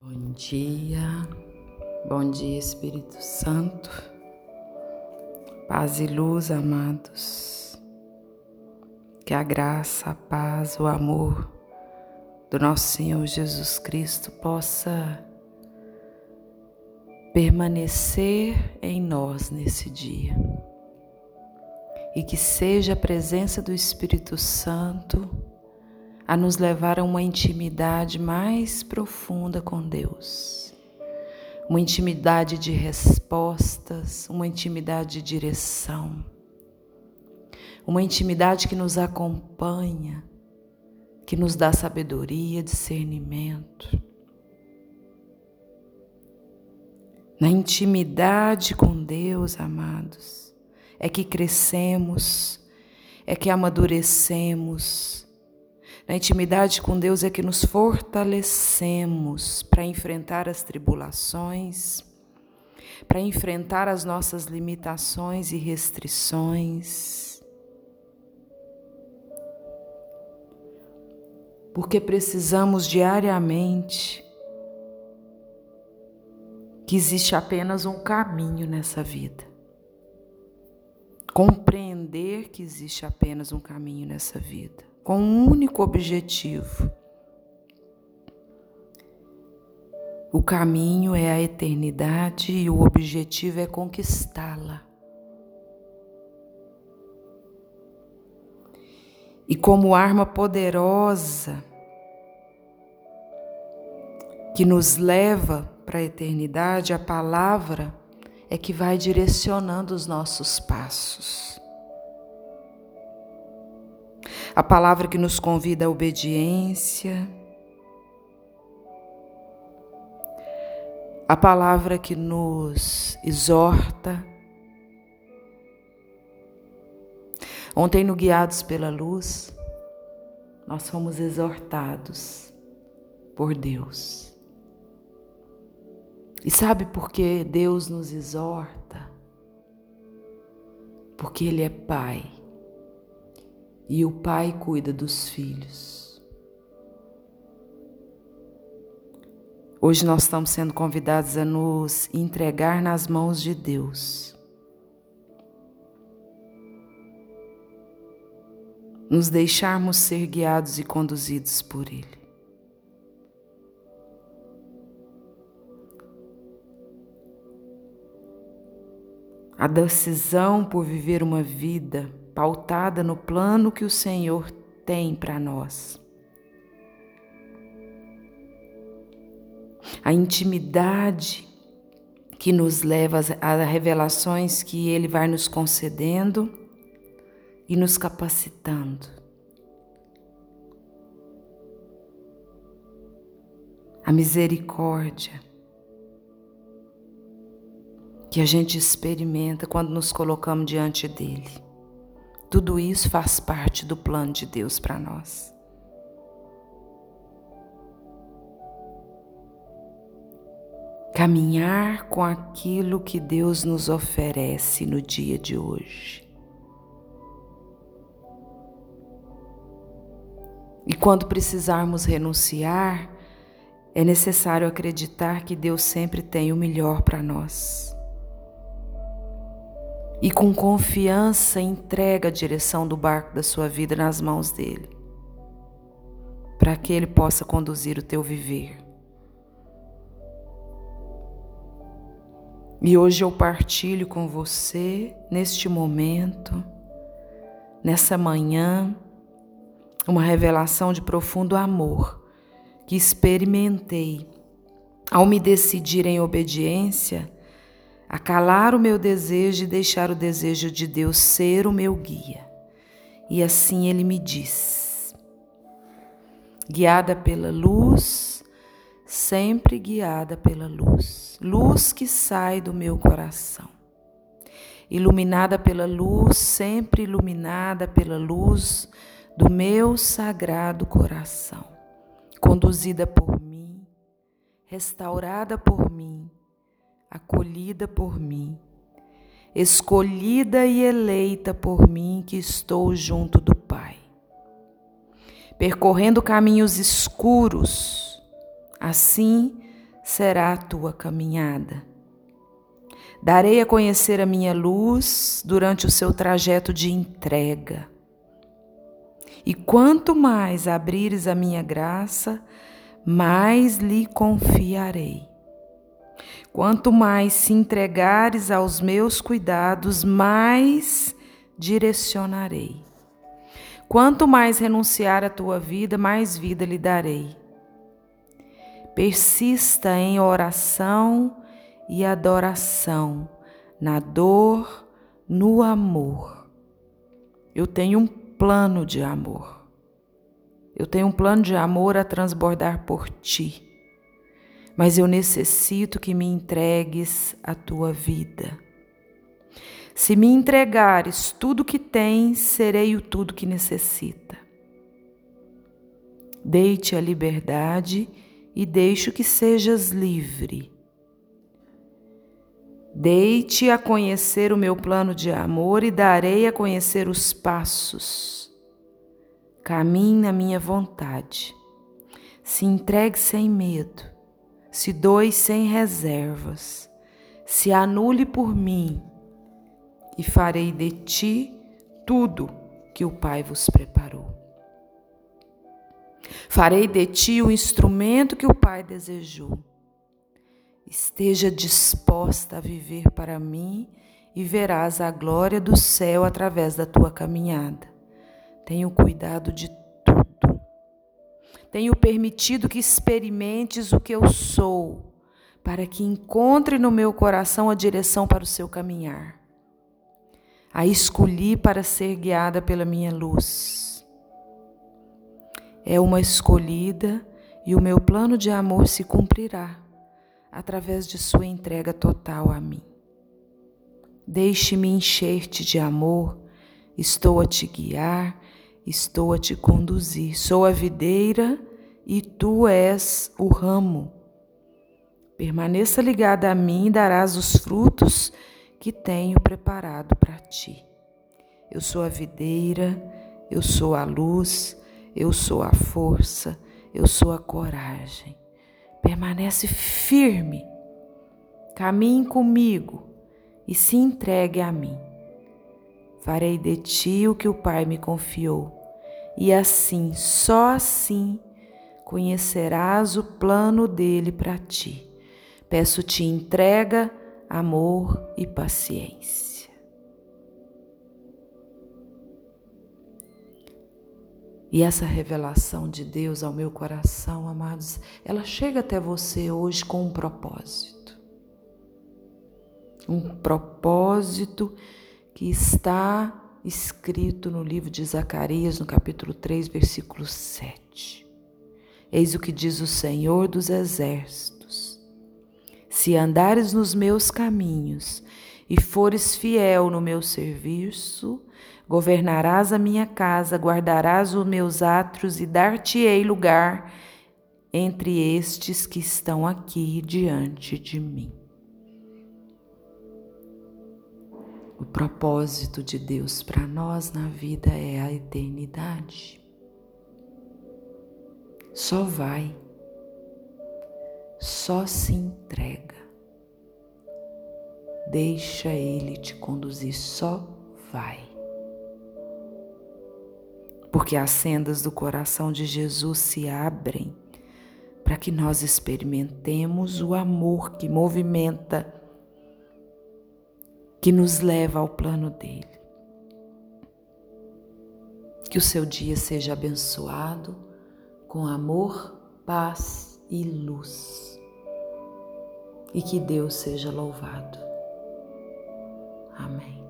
Bom dia, bom dia Espírito Santo, paz e luz, amados. Que a graça, a paz, o amor do nosso Senhor Jesus Cristo possa permanecer em nós nesse dia. E que seja a presença do Espírito Santo a nos levar a uma intimidade mais profunda com Deus. Uma intimidade de respostas, uma intimidade de direção, uma intimidade que nos acompanha, que nos dá sabedoria, discernimento. Na intimidade com Deus, amados, é que crescemos, é que amadurecemos, na intimidade com Deus é que nos fortalecemos para enfrentar as tribulações, para enfrentar as nossas limitações e restrições. Porque precisamos diariamente que existe apenas um caminho nessa vida. Compreender que existe apenas um caminho nessa vida com um único objetivo. O caminho é a eternidade e o objetivo é conquistá-la. E como arma poderosa que nos leva para a eternidade, a palavra é que vai direcionando os nossos passos. A palavra que nos convida à obediência, a palavra que nos exorta. Ontem, no Guiados pela Luz, nós fomos exortados por Deus. E sabe por que Deus nos exorta? Porque Ele é Pai e o pai cuida dos filhos. Hoje nós estamos sendo convidados a nos entregar nas mãos de Deus. Nos deixarmos ser guiados e conduzidos por Ele. A decisão por viver uma vida pautada no plano que o Senhor tem para nós. A intimidade que nos leva a revelações que Ele vai nos concedendo e nos capacitando. A misericórdia que a gente experimenta quando nos colocamos diante dele. Tudo isso faz parte do plano de Deus para nós. Caminhar com aquilo que Deus nos oferece no dia de hoje. E quando precisarmos renunciar, é necessário acreditar que Deus sempre tem o melhor para nós e com confiança entrega a direção do barco da sua vida nas mãos dele, para que ele possa conduzir o teu viver. E hoje eu partilho com você, neste momento, nessa manhã, uma revelação de profundo amor que experimentei ao me decidir em obediência a calar o meu desejo e deixar o desejo de Deus ser o meu guia. E assim ele me diz: guiada pela luz, sempre guiada pela luz, luz que sai do meu coração. Iluminada pela luz, sempre iluminada pela luz do meu sagrado coração, conduzida por mim, restaurada por mim acolhida por mim, escolhida e eleita por mim que estou junto do Pai. Percorrendo caminhos escuros, assim será a tua caminhada. Darei a conhecer a minha luz durante o seu trajeto de entrega. E quanto mais abrires a minha graça, mais lhe confiarei. Quanto mais se entregares aos meus cuidados, mais direcionarei. Quanto mais renunciar à tua vida, mais vida lhe darei. Persista em oração e adoração, na dor, no amor. Eu tenho um plano de amor. Eu tenho um plano de amor a transbordar por ti. Mas eu necessito que me entregues a tua vida. Se me entregares tudo que tens, serei o tudo que necessita. Deite a liberdade e deixo que sejas livre. Deite a conhecer o meu plano de amor e darei a conhecer os passos. Caminhe na minha vontade. Se entregue sem medo. Se doe sem reservas. Se anule por mim e farei de ti tudo que o Pai vos preparou. Farei de ti o instrumento que o Pai desejou. Esteja disposta a viver para mim e verás a glória do céu através da tua caminhada. Tenho cuidado de. Tenho permitido que experimentes o que eu sou, para que encontre no meu coração a direção para o seu caminhar a escolhi para ser guiada pela minha luz. É uma escolhida e o meu plano de amor se cumprirá através de sua entrega total a mim. Deixe-me encher-te de amor, estou a te guiar, estou a te conduzir. Sou a videira e tu és o ramo. Permaneça ligada a mim e darás os frutos que tenho preparado para ti. Eu sou a videira, eu sou a luz, eu sou a força, eu sou a coragem. Permanece firme, caminhe comigo e se entregue a mim. Farei de ti o que o Pai me confiou, e assim, só assim, conhecerás o plano dele para ti. Peço-te entrega amor e paciência. E essa revelação de Deus ao meu coração, amados, ela chega até você hoje com um propósito. Um propósito que está escrito no livro de Zacarias, no capítulo 3, versículo 7. Eis o que diz o Senhor dos Exércitos se andares nos meus caminhos e fores fiel no meu serviço, governarás a minha casa, guardarás os meus átrios e dar-te-ei lugar entre estes que estão aqui diante de mim. O propósito de Deus para nós na vida é a eternidade. Só vai só se entrega. Deixa Ele te conduzir, só vai. Porque as sendas do coração de Jesus se abrem para que nós experimentemos o amor que movimenta, que nos leva ao plano dele. Que o seu dia seja abençoado com amor, paz e luz e que Deus seja louvado. Amém.